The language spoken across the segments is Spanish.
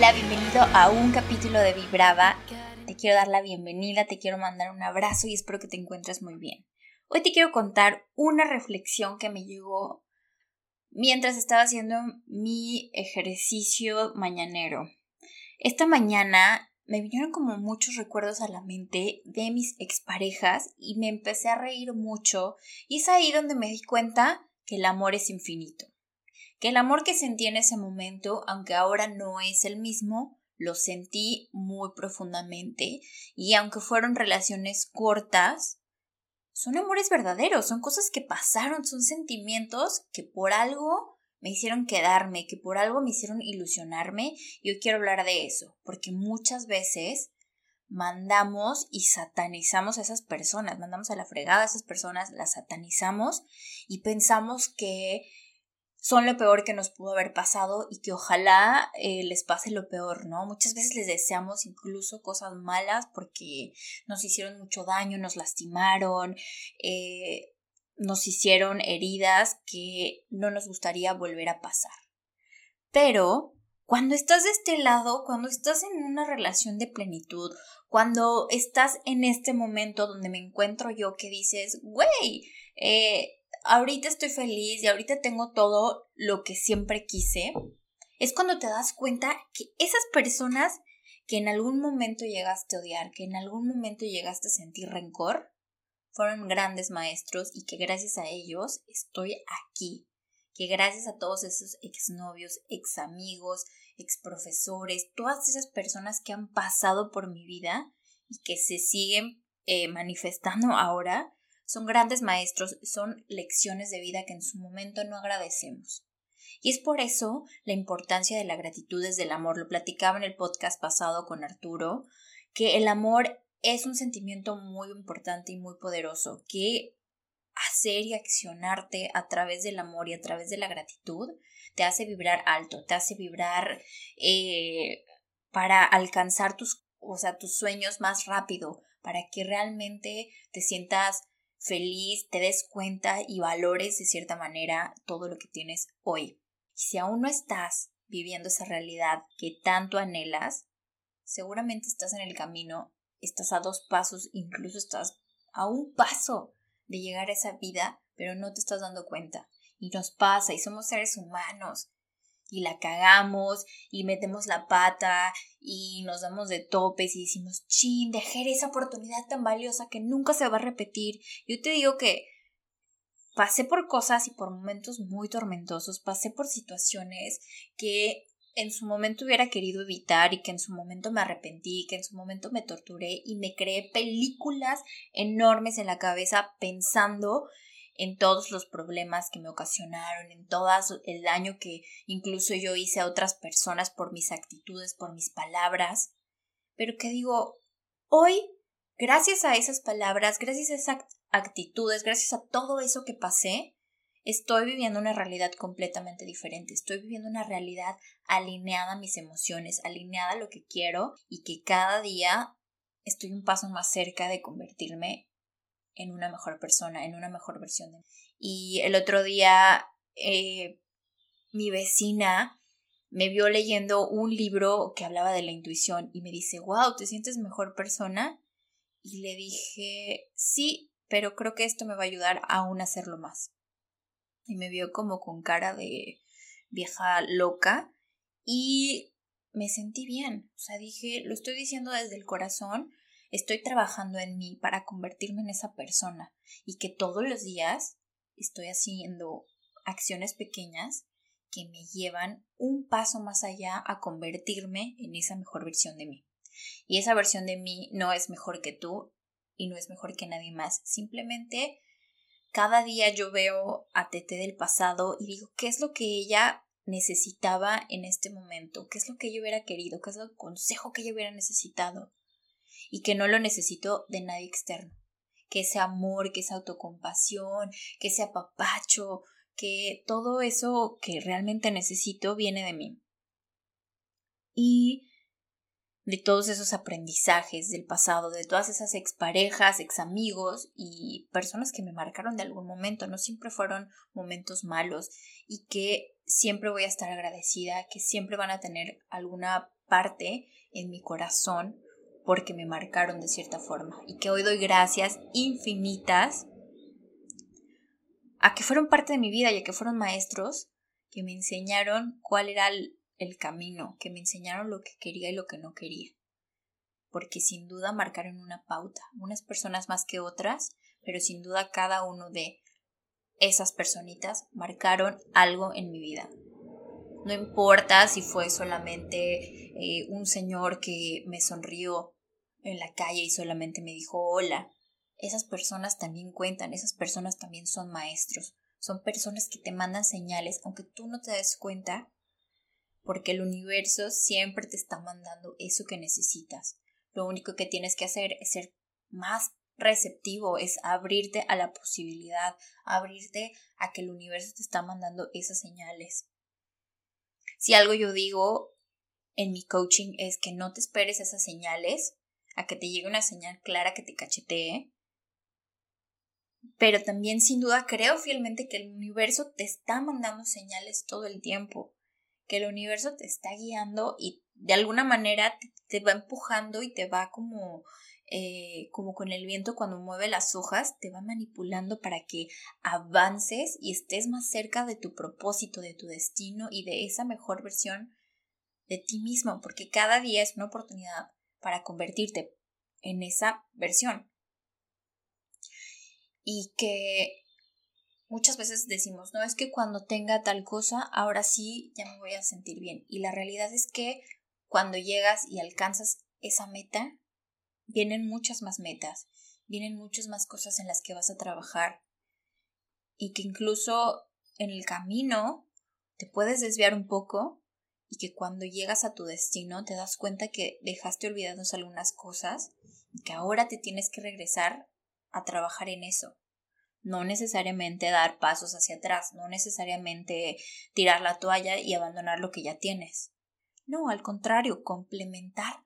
Hola, bienvenido a un capítulo de Vibrava. Te quiero dar la bienvenida, te quiero mandar un abrazo y espero que te encuentres muy bien. Hoy te quiero contar una reflexión que me llegó mientras estaba haciendo mi ejercicio mañanero. Esta mañana me vinieron como muchos recuerdos a la mente de mis exparejas y me empecé a reír mucho y es ahí donde me di cuenta que el amor es infinito que el amor que sentí en ese momento, aunque ahora no es el mismo, lo sentí muy profundamente y aunque fueron relaciones cortas, son amores verdaderos, son cosas que pasaron, son sentimientos que por algo me hicieron quedarme, que por algo me hicieron ilusionarme y hoy quiero hablar de eso, porque muchas veces mandamos y satanizamos a esas personas, mandamos a la fregada a esas personas, las satanizamos y pensamos que son lo peor que nos pudo haber pasado y que ojalá eh, les pase lo peor, ¿no? Muchas veces les deseamos incluso cosas malas porque nos hicieron mucho daño, nos lastimaron, eh, nos hicieron heridas que no nos gustaría volver a pasar. Pero cuando estás de este lado, cuando estás en una relación de plenitud, cuando estás en este momento donde me encuentro yo que dices, güey, eh, ahorita estoy feliz y ahorita tengo todo lo que siempre quise, es cuando te das cuenta que esas personas que en algún momento llegaste a odiar, que en algún momento llegaste a sentir rencor, fueron grandes maestros y que gracias a ellos estoy aquí, que gracias a todos esos exnovios, ex amigos, ex profesores, todas esas personas que han pasado por mi vida y que se siguen eh, manifestando ahora, son grandes maestros, son lecciones de vida que en su momento no agradecemos. Y es por eso la importancia de la gratitud desde el amor. Lo platicaba en el podcast pasado con Arturo, que el amor es un sentimiento muy importante y muy poderoso, que hacer y accionarte a través del amor y a través de la gratitud te hace vibrar alto, te hace vibrar eh, para alcanzar tus, o sea, tus sueños más rápido, para que realmente te sientas feliz, te des cuenta y valores de cierta manera todo lo que tienes hoy. Y si aún no estás viviendo esa realidad que tanto anhelas, seguramente estás en el camino, estás a dos pasos, incluso estás a un paso de llegar a esa vida, pero no te estás dando cuenta. Y nos pasa, y somos seres humanos, y la cagamos y metemos la pata y nos damos de topes y decimos, chin, dejé esa oportunidad tan valiosa que nunca se va a repetir. Yo te digo que pasé por cosas y por momentos muy tormentosos, pasé por situaciones que en su momento hubiera querido evitar y que en su momento me arrepentí, que en su momento me torturé y me creé películas enormes en la cabeza pensando en todos los problemas que me ocasionaron, en todo el daño que incluso yo hice a otras personas por mis actitudes, por mis palabras. Pero que digo, hoy, gracias a esas palabras, gracias a esas actitudes, gracias a todo eso que pasé, estoy viviendo una realidad completamente diferente, estoy viviendo una realidad alineada a mis emociones, alineada a lo que quiero y que cada día estoy un paso más cerca de convertirme en una mejor persona, en una mejor versión de mí. Y el otro día eh, mi vecina me vio leyendo un libro que hablaba de la intuición y me dice, wow, ¿te sientes mejor persona? Y le dije, sí, pero creo que esto me va a ayudar aún a hacerlo más. Y me vio como con cara de vieja loca y me sentí bien. O sea, dije, lo estoy diciendo desde el corazón estoy trabajando en mí para convertirme en esa persona y que todos los días estoy haciendo acciones pequeñas que me llevan un paso más allá a convertirme en esa mejor versión de mí. Y esa versión de mí no es mejor que tú y no es mejor que nadie más. Simplemente cada día yo veo a Tete del pasado y digo, ¿qué es lo que ella necesitaba en este momento? ¿Qué es lo que ella hubiera querido? ¿Qué es el consejo que ella hubiera necesitado? Y que no lo necesito de nadie externo. Que ese amor, que esa autocompasión, que ese apapacho, que todo eso que realmente necesito viene de mí. Y de todos esos aprendizajes del pasado, de todas esas exparejas, examigos y personas que me marcaron de algún momento, no siempre fueron momentos malos y que siempre voy a estar agradecida, que siempre van a tener alguna parte en mi corazón porque me marcaron de cierta forma y que hoy doy gracias infinitas a que fueron parte de mi vida y a que fueron maestros que me enseñaron cuál era el, el camino, que me enseñaron lo que quería y lo que no quería. Porque sin duda marcaron una pauta, unas personas más que otras, pero sin duda cada uno de esas personitas marcaron algo en mi vida. No importa si fue solamente eh, un señor que me sonrió en la calle y solamente me dijo hola. Esas personas también cuentan, esas personas también son maestros. Son personas que te mandan señales, aunque tú no te des cuenta, porque el universo siempre te está mandando eso que necesitas. Lo único que tienes que hacer es ser más receptivo, es abrirte a la posibilidad, abrirte a que el universo te está mandando esas señales. Si algo yo digo en mi coaching es que no te esperes esas señales, a que te llegue una señal clara que te cachetee, pero también sin duda creo fielmente que el universo te está mandando señales todo el tiempo, que el universo te está guiando y de alguna manera te, te va empujando y te va como eh, como con el viento cuando mueve las hojas, te va manipulando para que avances y estés más cerca de tu propósito, de tu destino y de esa mejor versión de ti mismo, porque cada día es una oportunidad para convertirte en esa versión. Y que muchas veces decimos, no es que cuando tenga tal cosa, ahora sí ya me voy a sentir bien. Y la realidad es que cuando llegas y alcanzas esa meta, vienen muchas más metas, vienen muchas más cosas en las que vas a trabajar y que incluso en el camino te puedes desviar un poco y que cuando llegas a tu destino te das cuenta que dejaste olvidados algunas cosas y que ahora te tienes que regresar a trabajar en eso. No necesariamente dar pasos hacia atrás, no necesariamente tirar la toalla y abandonar lo que ya tienes. No, al contrario, complementar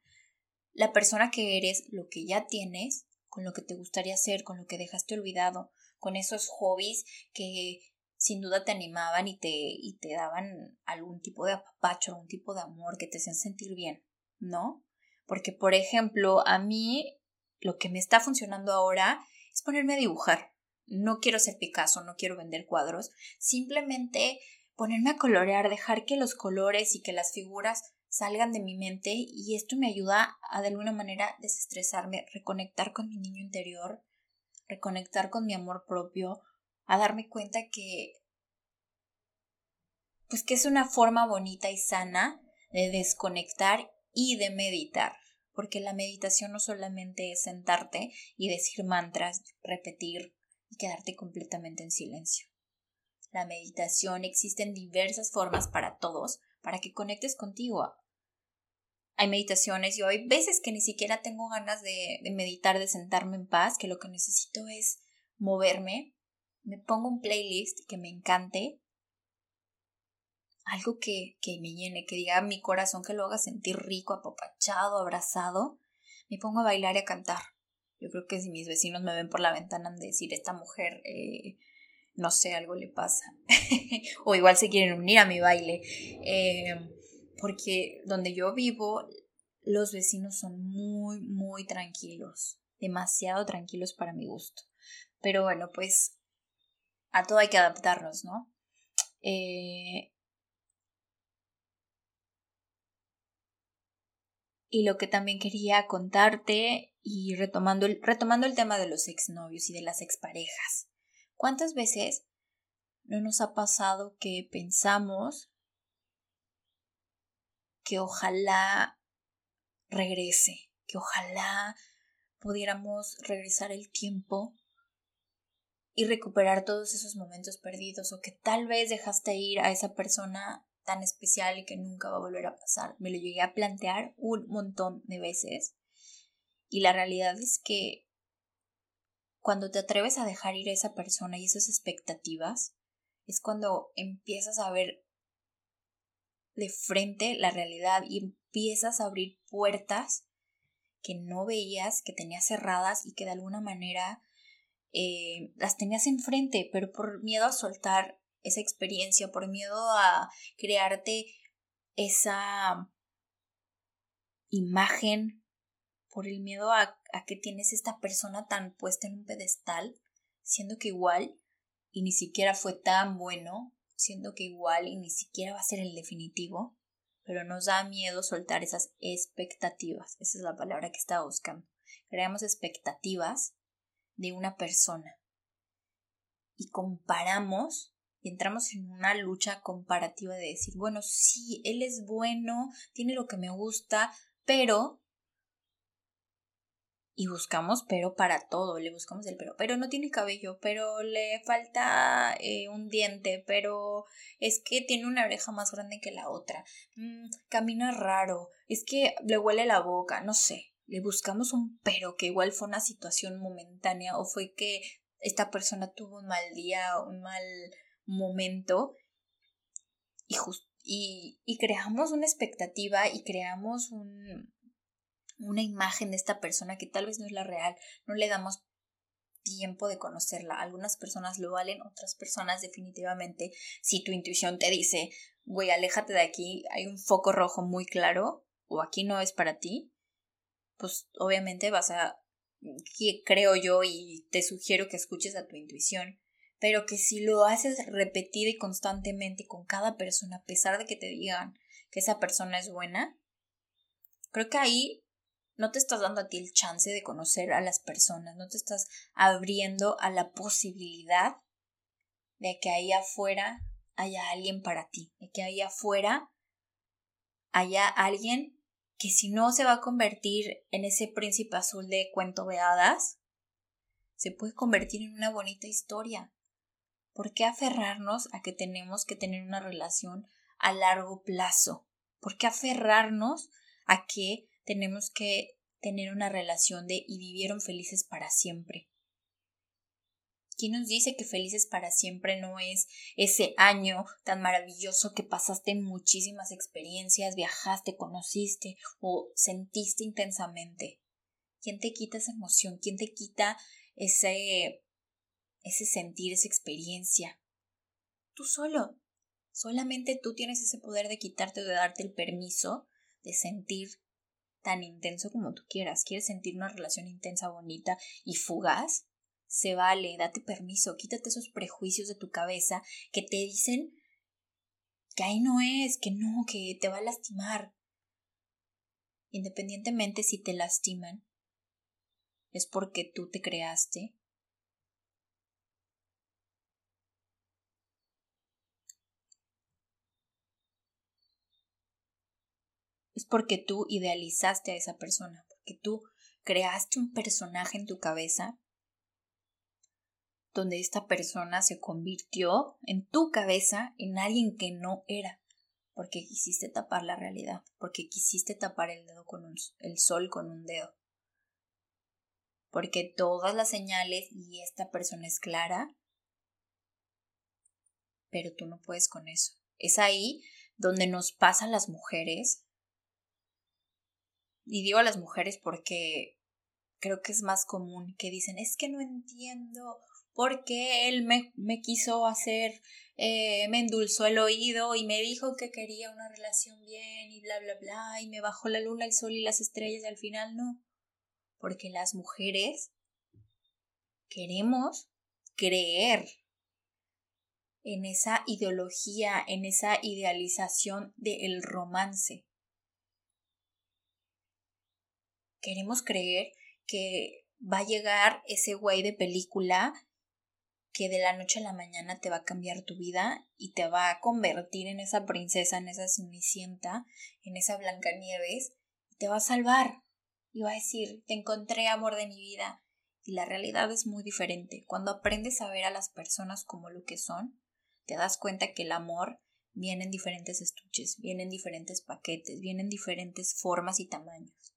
la persona que eres, lo que ya tienes, con lo que te gustaría hacer, con lo que dejaste olvidado, con esos hobbies que sin duda te animaban y te, y te daban algún tipo de apapacho, algún tipo de amor que te hacían sentir bien, ¿no? Porque, por ejemplo, a mí lo que me está funcionando ahora es ponerme a dibujar. No quiero ser Picasso, no quiero vender cuadros, simplemente ponerme a colorear, dejar que los colores y que las figuras salgan de mi mente y esto me ayuda a de alguna manera desestresarme, reconectar con mi niño interior, reconectar con mi amor propio, a darme cuenta que pues que es una forma bonita y sana de desconectar y de meditar, porque la meditación no solamente es sentarte y decir mantras, repetir y quedarte completamente en silencio. La meditación existe en diversas formas para todos, para que conectes contigo, hay meditaciones, yo hay veces que ni siquiera tengo ganas de, meditar, de sentarme en paz, que lo que necesito es moverme, me pongo un playlist que me encante, algo que, que me llene, que diga a mi corazón que lo haga sentir rico, apapachado, abrazado, me pongo a bailar y a cantar. Yo creo que si mis vecinos me ven por la ventana han de decir, esta mujer, eh, no sé, algo le pasa. o igual se quieren unir a mi baile. Eh, porque donde yo vivo los vecinos son muy, muy tranquilos, demasiado tranquilos para mi gusto. Pero bueno, pues a todo hay que adaptarnos, ¿no? Eh, y lo que también quería contarte y retomando el, retomando el tema de los exnovios y de las exparejas. ¿Cuántas veces no nos ha pasado que pensamos que ojalá regrese, que ojalá pudiéramos regresar el tiempo y recuperar todos esos momentos perdidos o que tal vez dejaste ir a esa persona tan especial y que nunca va a volver a pasar. Me lo llegué a plantear un montón de veces y la realidad es que cuando te atreves a dejar ir a esa persona y esas expectativas, es cuando empiezas a ver de frente la realidad y empiezas a abrir puertas que no veías, que tenías cerradas y que de alguna manera eh, las tenías enfrente, pero por miedo a soltar esa experiencia, por miedo a crearte esa imagen, por el miedo a, a que tienes esta persona tan puesta en un pedestal, siendo que igual y ni siquiera fue tan bueno, siendo que igual y ni siquiera va a ser el definitivo, pero nos da miedo soltar esas expectativas. Esa es la palabra que estaba buscando. Creamos expectativas de una persona y comparamos y entramos en una lucha comparativa de decir, bueno, sí, él es bueno, tiene lo que me gusta, pero y buscamos pero para todo, le buscamos el pero, pero no tiene cabello, pero le falta eh, un diente, pero es que tiene una oreja más grande que la otra, mm, camina raro, es que le huele la boca, no sé, le buscamos un pero que igual fue una situación momentánea o fue que esta persona tuvo un mal día, un mal momento y, y, y creamos una expectativa y creamos un, una imagen de esta persona que tal vez no es la real, no le damos tiempo de conocerla. Algunas personas lo valen, otras personas definitivamente, si tu intuición te dice, güey, aléjate de aquí, hay un foco rojo muy claro, o aquí no es para ti, pues obviamente vas a, creo yo, y te sugiero que escuches a tu intuición, pero que si lo haces repetido y constantemente con cada persona, a pesar de que te digan que esa persona es buena, creo que ahí no te estás dando a ti el chance de conocer a las personas, no te estás abriendo a la posibilidad de que ahí afuera haya alguien para ti, de que ahí afuera haya alguien que si no se va a convertir en ese príncipe azul de cuento de hadas, se puede convertir en una bonita historia. ¿Por qué aferrarnos a que tenemos que tener una relación a largo plazo? ¿Por qué aferrarnos a que tenemos que tener una relación de y vivieron felices para siempre. ¿Quién nos dice que felices para siempre no es ese año tan maravilloso que pasaste muchísimas experiencias, viajaste, conociste o sentiste intensamente? ¿Quién te quita esa emoción? ¿Quién te quita ese, ese sentir, esa experiencia? Tú solo. Solamente tú tienes ese poder de quitarte de darte el permiso de sentir tan intenso como tú quieras. ¿Quieres sentir una relación intensa, bonita y fugaz? Se vale, date permiso, quítate esos prejuicios de tu cabeza que te dicen que ahí no es, que no, que te va a lastimar. Independientemente si te lastiman, es porque tú te creaste es porque tú idealizaste a esa persona, porque tú creaste un personaje en tu cabeza donde esta persona se convirtió en tu cabeza en alguien que no era, porque quisiste tapar la realidad, porque quisiste tapar el dedo con el sol con un dedo. Porque todas las señales y esta persona es clara, pero tú no puedes con eso. Es ahí donde nos pasa a las mujeres y digo a las mujeres porque creo que es más común que dicen, es que no entiendo por qué él me, me quiso hacer, eh, me endulzó el oído y me dijo que quería una relación bien y bla, bla, bla, y me bajó la luna, el sol y las estrellas y al final no. Porque las mujeres queremos creer en esa ideología, en esa idealización del romance. Queremos creer que va a llegar ese güey de película que de la noche a la mañana te va a cambiar tu vida y te va a convertir en esa princesa, en esa cenicienta, en esa Blancanieves, y te va a salvar. Y va a decir, te encontré amor de mi vida. Y la realidad es muy diferente. Cuando aprendes a ver a las personas como lo que son, te das cuenta que el amor viene en diferentes estuches, viene en diferentes paquetes, viene en diferentes formas y tamaños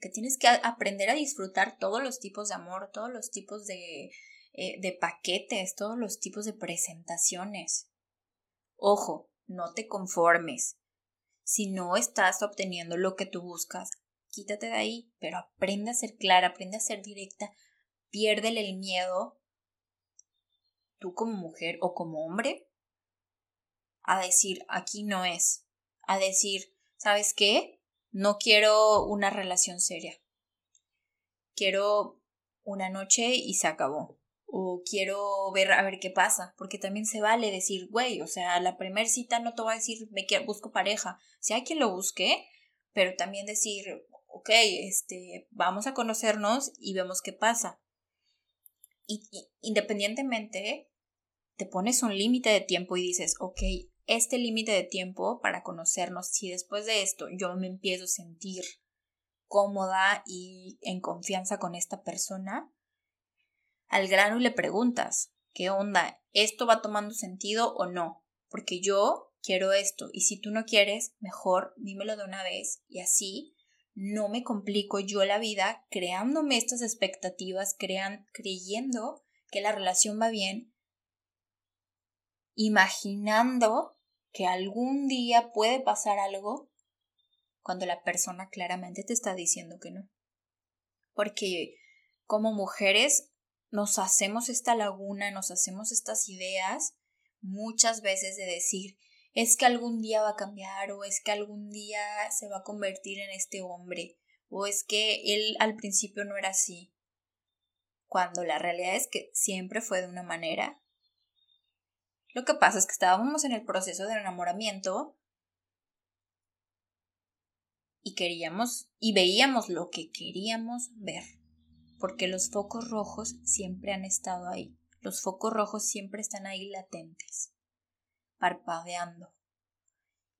que tienes que aprender a disfrutar todos los tipos de amor, todos los tipos de, eh, de paquetes, todos los tipos de presentaciones. Ojo, no te conformes. Si no estás obteniendo lo que tú buscas, quítate de ahí, pero aprende a ser clara, aprende a ser directa, piérdele el miedo tú como mujer o como hombre, a decir, aquí no es, a decir, ¿sabes qué? No quiero una relación seria. Quiero una noche y se acabó. O quiero ver a ver qué pasa. Porque también se vale decir, güey, o sea, la primera cita no te voy a decir, me quiero, busco pareja. Si hay quien lo busque, pero también decir, ok, este, vamos a conocernos y vemos qué pasa. Y, y independientemente, te pones un límite de tiempo y dices, ok, este límite de tiempo para conocernos, si después de esto yo me empiezo a sentir cómoda y en confianza con esta persona, al grano y le preguntas, ¿qué onda? ¿Esto va tomando sentido o no? Porque yo quiero esto y si tú no quieres, mejor dímelo de una vez y así no me complico yo la vida creándome estas expectativas, crean, creyendo que la relación va bien, imaginando que algún día puede pasar algo cuando la persona claramente te está diciendo que no. Porque como mujeres nos hacemos esta laguna, nos hacemos estas ideas muchas veces de decir, es que algún día va a cambiar o es que algún día se va a convertir en este hombre o es que él al principio no era así. Cuando la realidad es que siempre fue de una manera lo que pasa es que estábamos en el proceso de enamoramiento y queríamos y veíamos lo que queríamos ver, porque los focos rojos siempre han estado ahí. Los focos rojos siempre están ahí latentes, parpadeando.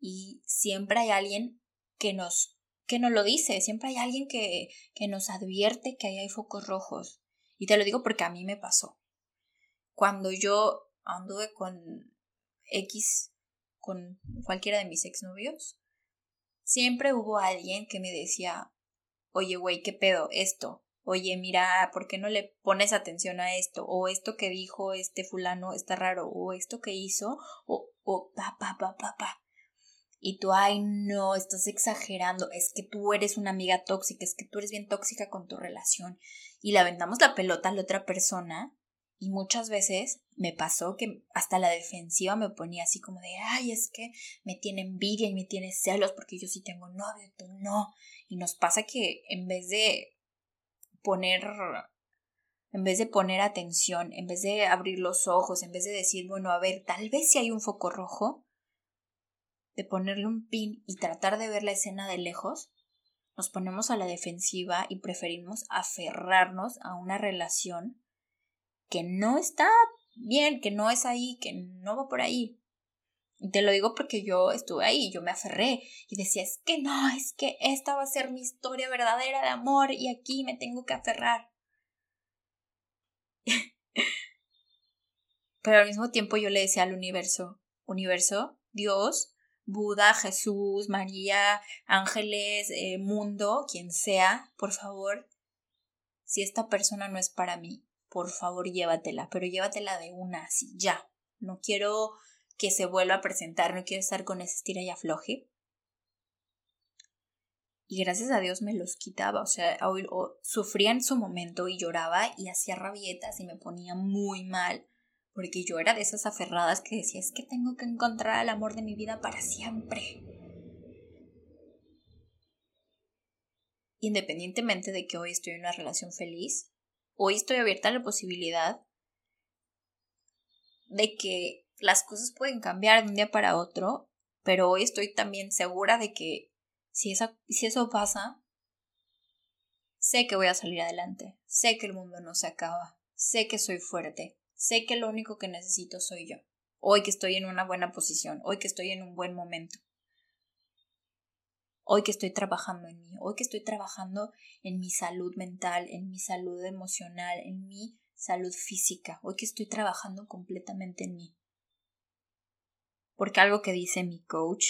Y siempre hay alguien que nos que nos lo dice, siempre hay alguien que, que nos advierte que ahí hay focos rojos. Y te lo digo porque a mí me pasó. Cuando yo anduve con X, con cualquiera de mis exnovios, siempre hubo alguien que me decía, oye, güey, ¿qué pedo? Esto. Oye, mira, ¿por qué no le pones atención a esto? O esto que dijo este fulano está raro. O esto que hizo. O, o, pa, pa, pa, pa, pa. Y tú, ay, no, estás exagerando. Es que tú eres una amiga tóxica. Es que tú eres bien tóxica con tu relación. Y le aventamos la pelota a la otra persona y muchas veces me pasó que hasta la defensiva me ponía así como de, ay, es que me tiene envidia y me tiene celos porque yo sí tengo novio, tú no. Y nos pasa que en vez de poner, en vez de poner atención, en vez de abrir los ojos, en vez de decir, bueno, a ver, tal vez si hay un foco rojo, de ponerle un pin y tratar de ver la escena de lejos, nos ponemos a la defensiva y preferimos aferrarnos a una relación que no está bien, que no es ahí, que no va por ahí. Y te lo digo porque yo estuve ahí, yo me aferré y decía, es que no, es que esta va a ser mi historia verdadera de amor y aquí me tengo que aferrar. Pero al mismo tiempo yo le decía al universo, universo, Dios, Buda, Jesús, María, ángeles, eh, mundo, quien sea, por favor, si esta persona no es para mí, por favor llévatela, pero llévatela de una, así, ya. No quiero que se vuelva a presentar, no quiero estar con ese estira y afloje. Y gracias a Dios me los quitaba, o sea, sufría en su momento y lloraba y hacía rabietas y me ponía muy mal, porque yo era de esas aferradas que decía, es que tengo que encontrar el amor de mi vida para siempre. Independientemente de que hoy estoy en una relación feliz, hoy estoy abierta a la posibilidad de que las cosas pueden cambiar de un día para otro, pero hoy estoy también segura de que si, si eso pasa, sé que voy a salir adelante, sé que el mundo no se acaba, sé que soy fuerte, sé que lo único que necesito soy yo, hoy que estoy en una buena posición, hoy que estoy en un buen momento hoy que estoy trabajando en mí, hoy que estoy trabajando en mi salud mental, en mi salud emocional, en mi salud física, hoy que estoy trabajando completamente en mí. Porque algo que dice mi coach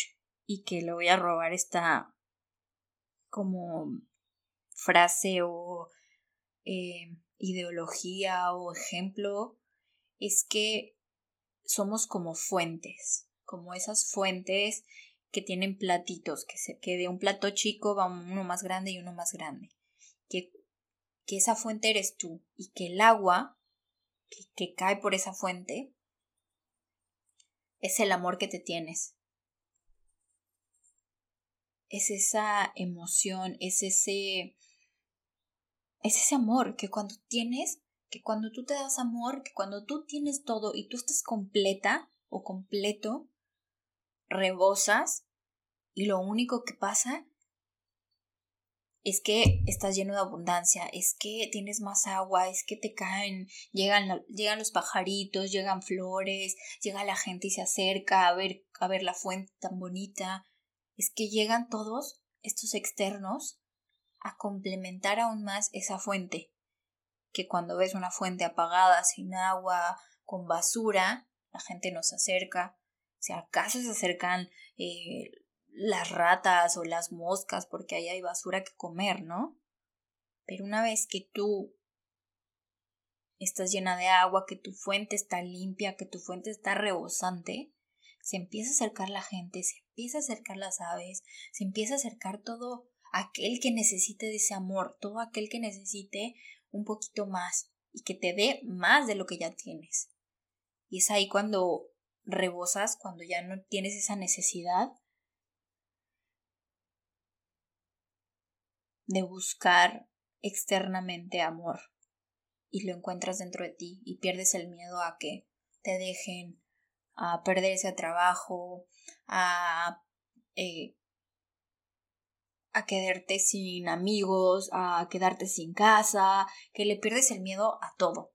y que le voy a robar esta como frase o eh, ideología o ejemplo es que somos como fuentes, como esas fuentes que tienen platitos, que, se, que de un plato chico va uno más grande y uno más grande. Que, que esa fuente eres tú y que el agua que cae por esa fuente, es el amor que te tienes. Es esa emoción, es ese es ese amor que cuando tienes, que cuando tú te das amor, que cuando tú tienes todo y tú estás completa o completo, rebosas y lo único que pasa es que estás lleno de abundancia, es que tienes más agua, es que te caen, llegan, llegan los pajaritos, llegan flores, llega la gente y se acerca a ver, a ver la fuente tan bonita, es que llegan todos estos externos a complementar aún más esa fuente, que cuando ves una fuente apagada, sin agua, con basura, la gente no se acerca, si acaso se acercan eh, las ratas o las moscas porque ahí hay basura que comer, ¿no? Pero una vez que tú estás llena de agua, que tu fuente está limpia, que tu fuente está rebosante, se empieza a acercar la gente, se empieza a acercar las aves, se empieza a acercar todo aquel que necesite de ese amor, todo aquel que necesite un poquito más y que te dé más de lo que ya tienes. Y es ahí cuando rebosas, cuando ya no tienes esa necesidad de buscar externamente amor y lo encuentras dentro de ti y pierdes el miedo a que te dejen, a perder ese trabajo, a eh, a quedarte sin amigos, a quedarte sin casa, que le pierdes el miedo a todo.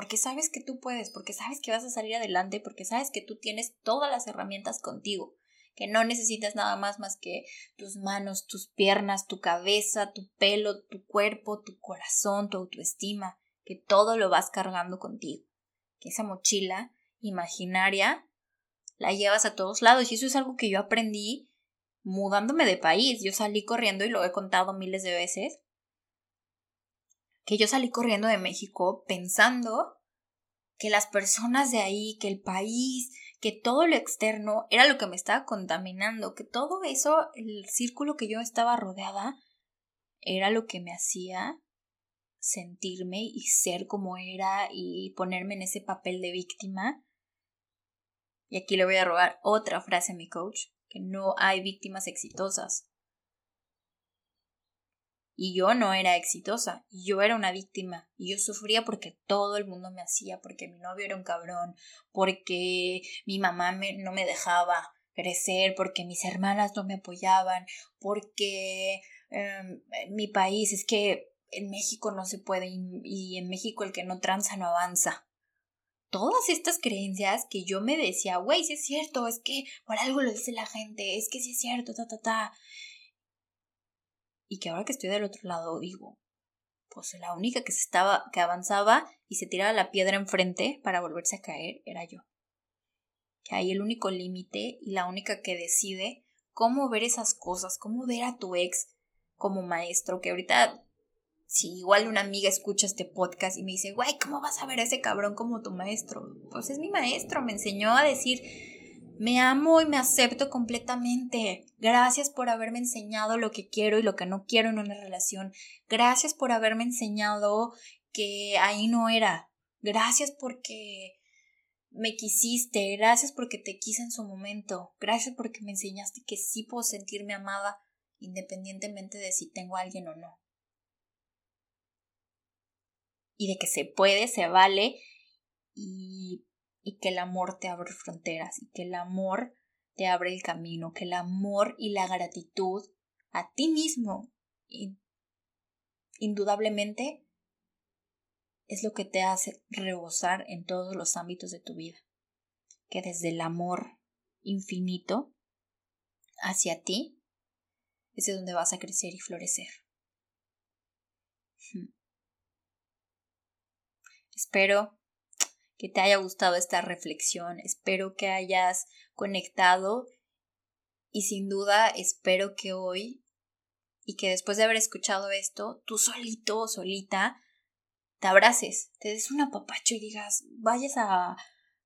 Porque sabes que tú puedes, porque sabes que vas a salir adelante, porque sabes que tú tienes todas las herramientas contigo, que no necesitas nada más más que tus manos, tus piernas, tu cabeza, tu pelo, tu cuerpo, tu corazón, tu autoestima, que todo lo vas cargando contigo. Que esa mochila imaginaria la llevas a todos lados y eso es algo que yo aprendí mudándome de país. Yo salí corriendo y lo he contado miles de veces. Que yo salí corriendo de México pensando que las personas de ahí, que el país, que todo lo externo era lo que me estaba contaminando, que todo eso, el círculo que yo estaba rodeada, era lo que me hacía sentirme y ser como era y ponerme en ese papel de víctima. Y aquí le voy a robar otra frase a mi coach que no hay víctimas exitosas. Y yo no era exitosa, yo era una víctima, y yo sufría porque todo el mundo me hacía, porque mi novio era un cabrón, porque mi mamá no me dejaba crecer, porque mis hermanas no me apoyaban, porque em, mi país es que en México no se puede y en México el que no tranza no avanza todas estas creencias que yo me decía, güey, si es cierto, es que por algo lo dice la gente, es que sí es cierto, ta, ta, ta. Y que ahora que estoy del otro lado digo, pues la única que se estaba, que avanzaba y se tiraba la piedra enfrente para volverse a caer era yo. Que hay el único límite y la única que decide cómo ver esas cosas, cómo ver a tu ex como maestro, que ahorita si igual una amiga escucha este podcast y me dice, güey, ¿cómo vas a ver a ese cabrón como tu maestro? Pues es mi maestro, me enseñó a decir, me amo y me acepto completamente. Gracias por haberme enseñado lo que quiero y lo que no quiero en una relación. Gracias por haberme enseñado que ahí no era. Gracias porque me quisiste. Gracias porque te quise en su momento. Gracias porque me enseñaste que sí puedo sentirme amada independientemente de si tengo a alguien o no y de que se puede, se vale y, y que el amor te abre fronteras y que el amor te abre el camino, que el amor y la gratitud a ti mismo indudablemente es lo que te hace rebosar en todos los ámbitos de tu vida. Que desde el amor infinito hacia ti es de donde vas a crecer y florecer. Espero que te haya gustado esta reflexión, espero que hayas conectado y sin duda espero que hoy y que después de haber escuchado esto, tú solito o solita te abraces, te des un apapacho y digas, vayas a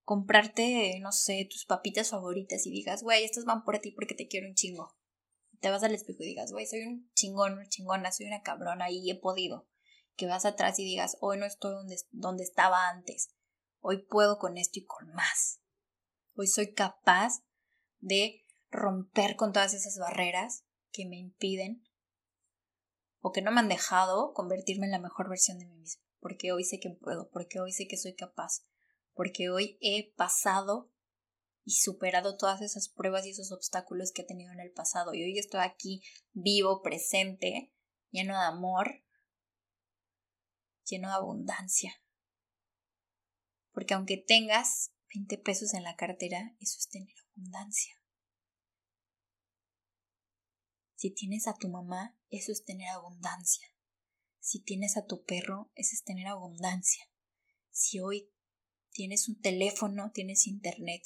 comprarte, no sé, tus papitas favoritas y digas, güey, estas van por ti porque te quiero un chingo. Te vas al espejo y digas, güey, soy un chingón, una chingona, soy una cabrona y he podido. Que vas atrás y digas, hoy no estoy donde, donde estaba antes, Hoy puedo con esto y con más. Hoy soy capaz de romper con todas esas barreras que me impiden o que no me han dejado convertirme en la mejor versión de mí misma. Porque hoy sé que puedo, porque hoy sé que soy capaz, porque hoy he pasado y superado todas esas pruebas y esos obstáculos que he tenido en el pasado. Y hoy estoy aquí vivo, presente, lleno de amor, lleno de abundancia. Porque aunque tengas 20 pesos en la cartera, eso es tener abundancia. Si tienes a tu mamá, eso es tener abundancia. Si tienes a tu perro, eso es tener abundancia. Si hoy tienes un teléfono, tienes internet,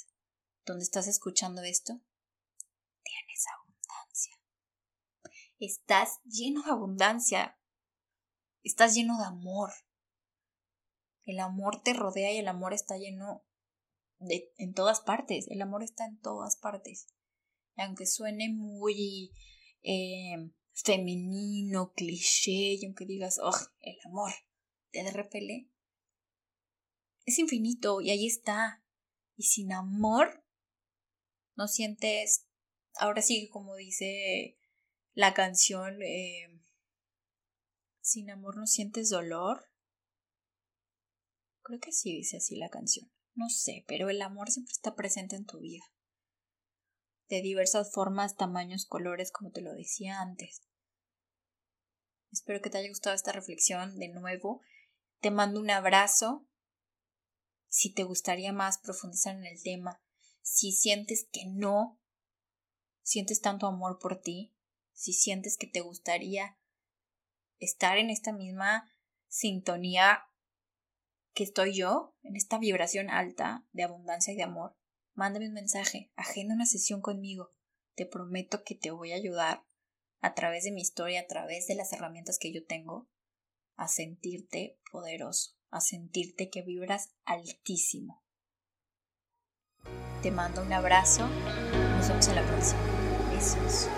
donde estás escuchando esto, tienes abundancia. Estás lleno de abundancia. Estás lleno de amor. El amor te rodea y el amor está lleno de, en todas partes. El amor está en todas partes. Y aunque suene muy eh, femenino, cliché, y aunque digas, oh, el amor te repele, es infinito y ahí está. Y sin amor, no sientes, ahora sí, como dice la canción, eh, sin amor no sientes dolor, Creo que sí dice así la canción. No sé, pero el amor siempre está presente en tu vida. De diversas formas, tamaños, colores, como te lo decía antes. Espero que te haya gustado esta reflexión de nuevo. Te mando un abrazo. Si te gustaría más profundizar en el tema, si sientes que no sientes tanto amor por ti, si sientes que te gustaría estar en esta misma sintonía que estoy yo, en esta vibración alta de abundancia y de amor, mándame un mensaje, agenda una sesión conmigo. Te prometo que te voy a ayudar a través de mi historia, a través de las herramientas que yo tengo, a sentirte poderoso, a sentirte que vibras altísimo. Te mando un abrazo. Nos vemos en la próxima. Besos.